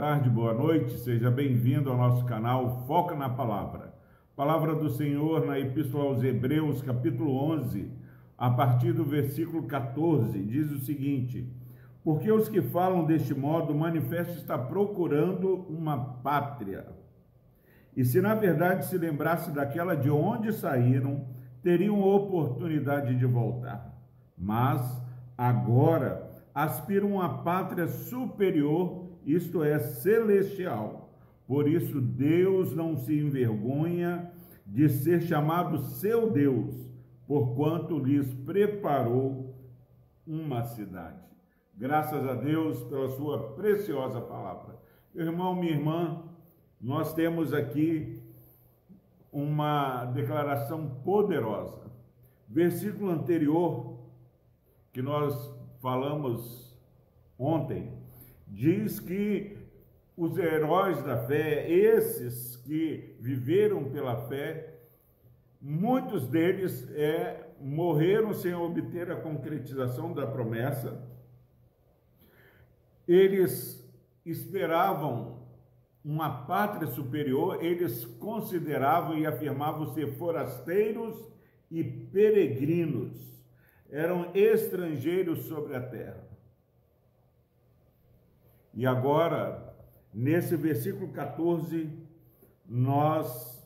tarde, boa noite, seja bem-vindo ao nosso canal Foca na Palavra. Palavra do Senhor na Epístola aos Hebreus, capítulo 11, a partir do versículo 14, diz o seguinte: Porque os que falam deste modo, o manifesto está procurando uma pátria. E se na verdade se lembrasse daquela de onde saíram, teriam oportunidade de voltar. Mas agora aspiram a pátria superior isto é celestial. Por isso, Deus não se envergonha de ser chamado seu Deus, porquanto lhes preparou uma cidade. Graças a Deus pela sua preciosa palavra. Meu irmão, minha irmã, nós temos aqui uma declaração poderosa. Versículo anterior que nós falamos ontem, diz que os heróis da fé, esses que viveram pela fé, muitos deles é, morreram sem obter a concretização da promessa. Eles esperavam uma pátria superior, eles consideravam e afirmavam ser forasteiros e peregrinos, eram estrangeiros sobre a terra. E agora, nesse versículo 14, nós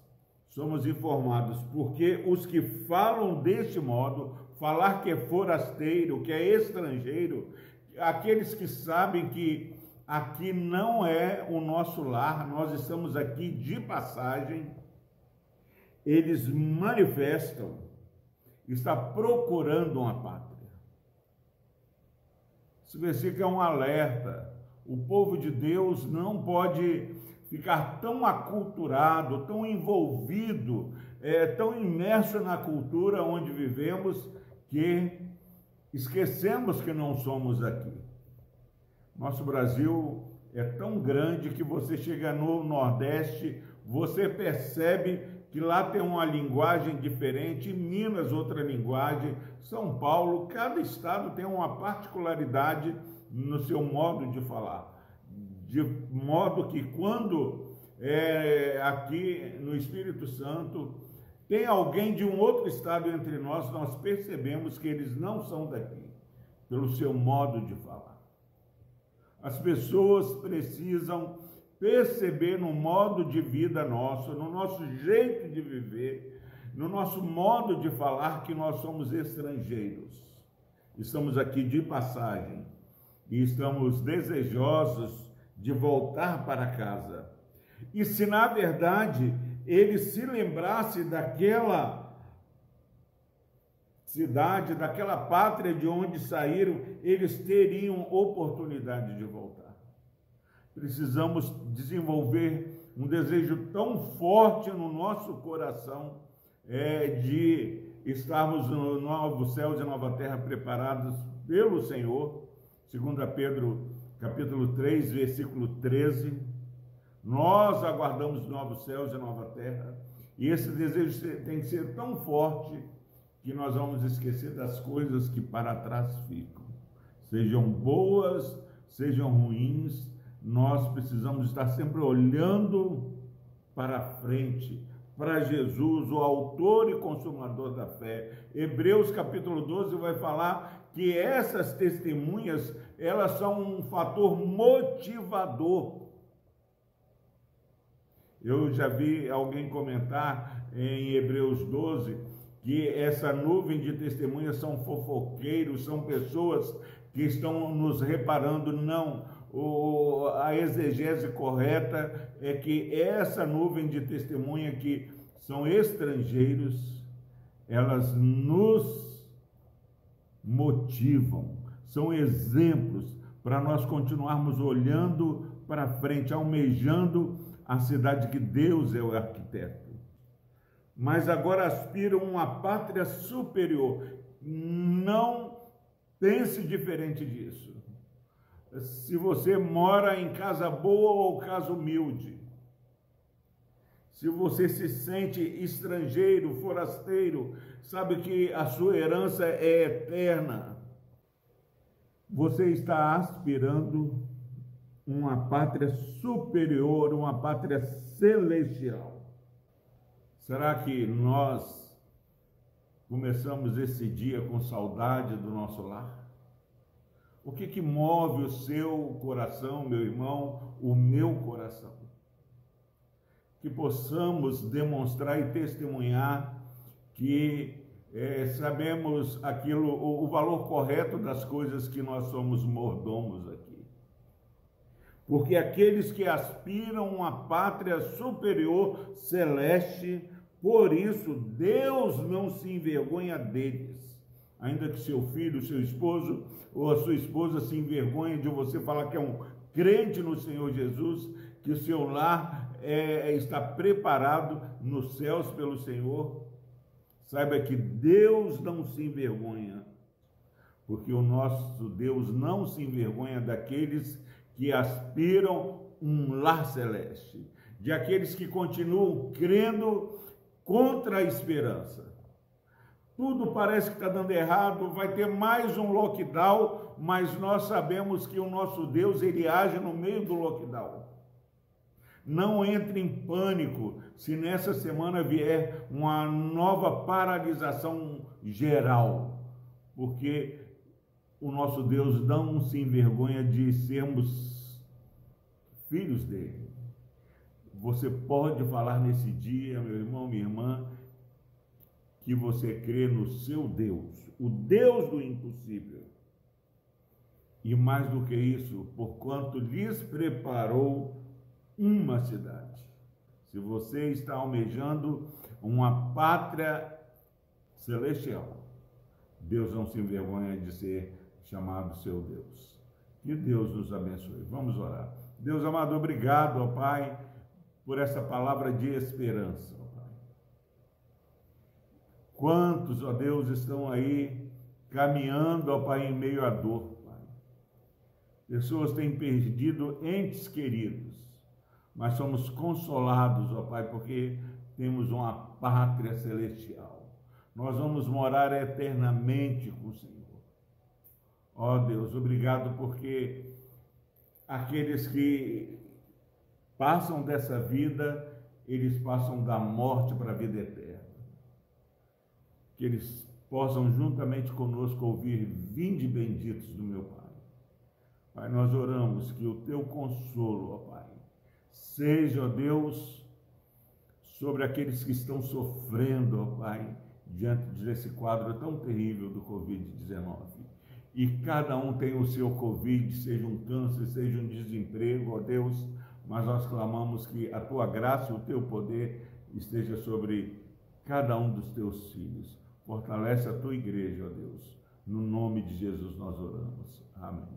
somos informados, porque os que falam deste modo, falar que é forasteiro, que é estrangeiro, aqueles que sabem que aqui não é o nosso lar, nós estamos aqui de passagem, eles manifestam, está procurando uma pátria. Esse versículo é um alerta o povo de Deus não pode ficar tão aculturado, tão envolvido, é, tão imerso na cultura onde vivemos que esquecemos que não somos aqui. Nosso Brasil é tão grande que você chega no Nordeste, você percebe que lá tem uma linguagem diferente, Minas outra linguagem, São Paulo, cada estado tem uma particularidade no seu modo de falar. De modo que quando é, aqui no Espírito Santo tem alguém de um outro estado entre nós, nós percebemos que eles não são daqui, pelo seu modo de falar. As pessoas precisam perceber no modo de vida nosso, no nosso jeito de viver, no nosso modo de falar que nós somos estrangeiros. Estamos aqui de passagem e estamos desejosos de voltar para casa. E se na verdade ele se lembrasse daquela cidade, daquela pátria de onde saíram, eles teriam oportunidade de voltar. Precisamos desenvolver um desejo tão forte no nosso coração é, de estarmos no novo céu e nova terra preparados pelo Senhor 2 Pedro capítulo 3, versículo 13. Nós aguardamos novos céus e nova terra, e esse desejo tem que ser tão forte que nós vamos esquecer das coisas que para trás ficam. Sejam boas, sejam ruins, nós precisamos estar sempre olhando para frente, para Jesus, o autor e consumador da fé. Hebreus capítulo 12 vai falar que essas testemunhas, elas são um fator motivador. Eu já vi alguém comentar em Hebreus 12 que essa nuvem de testemunhas são fofoqueiros, são pessoas que estão nos reparando. Não, o, a exegese correta é que essa nuvem de testemunha que são estrangeiros, elas nos motivam, são exemplos para nós continuarmos olhando para frente, almejando a cidade que Deus é o arquiteto. Mas agora aspiram uma pátria superior. Não pense diferente disso. Se você mora em casa boa ou casa humilde, se você se sente estrangeiro, forasteiro, sabe que a sua herança é eterna. Você está aspirando uma pátria superior, uma pátria celestial. Será que nós começamos esse dia com saudade do nosso lar? O que, que move o seu coração, meu irmão, o meu coração? Que possamos demonstrar e testemunhar que é, sabemos aquilo, o, o valor correto das coisas que nós somos mordomos aqui. Porque aqueles que aspiram a pátria superior celeste, por isso Deus não se envergonha deles. Ainda que seu filho, seu esposo ou a sua esposa se envergonhe de você falar que é um crente no Senhor Jesus, que o seu lar é, está preparado nos céus pelo Senhor, Saiba que Deus não se envergonha, porque o nosso Deus não se envergonha daqueles que aspiram um lar celeste, de aqueles que continuam crendo contra a esperança. Tudo parece que está dando errado, vai ter mais um lockdown, mas nós sabemos que o nosso Deus ele age no meio do lockdown. Não entre em pânico se nessa semana vier uma nova paralisação geral, porque o nosso Deus não se envergonha de sermos filhos dele. Você pode falar nesse dia, meu irmão, minha irmã, que você crê no seu Deus, o Deus do impossível. E mais do que isso, porquanto lhes preparou uma cidade. Se você está almejando uma pátria celestial, Deus não se envergonha de ser chamado seu Deus. Que Deus nos abençoe. Vamos orar. Deus amado, obrigado, ó Pai, por essa palavra de esperança. Quantos, ó Deus, estão aí caminhando, ó Pai, em meio à dor, Pai. Pessoas têm perdido entes queridos mas somos consolados, ó Pai, porque temos uma pátria celestial. Nós vamos morar eternamente com o Senhor. Ó Deus, obrigado porque aqueles que passam dessa vida, eles passam da morte para a vida eterna. Que eles possam juntamente conosco ouvir: Vinde benditos do meu Pai. Pai, nós oramos que o teu consolo, ó Pai, Seja, ó Deus, sobre aqueles que estão sofrendo, ó Pai, diante desse quadro tão terrível do Covid-19. E cada um tem o seu Covid, seja um câncer, seja um desemprego, ó Deus, mas nós clamamos que a tua graça o teu poder esteja sobre cada um dos teus filhos. Fortalece a tua igreja, ó Deus. No nome de Jesus nós oramos. Amém.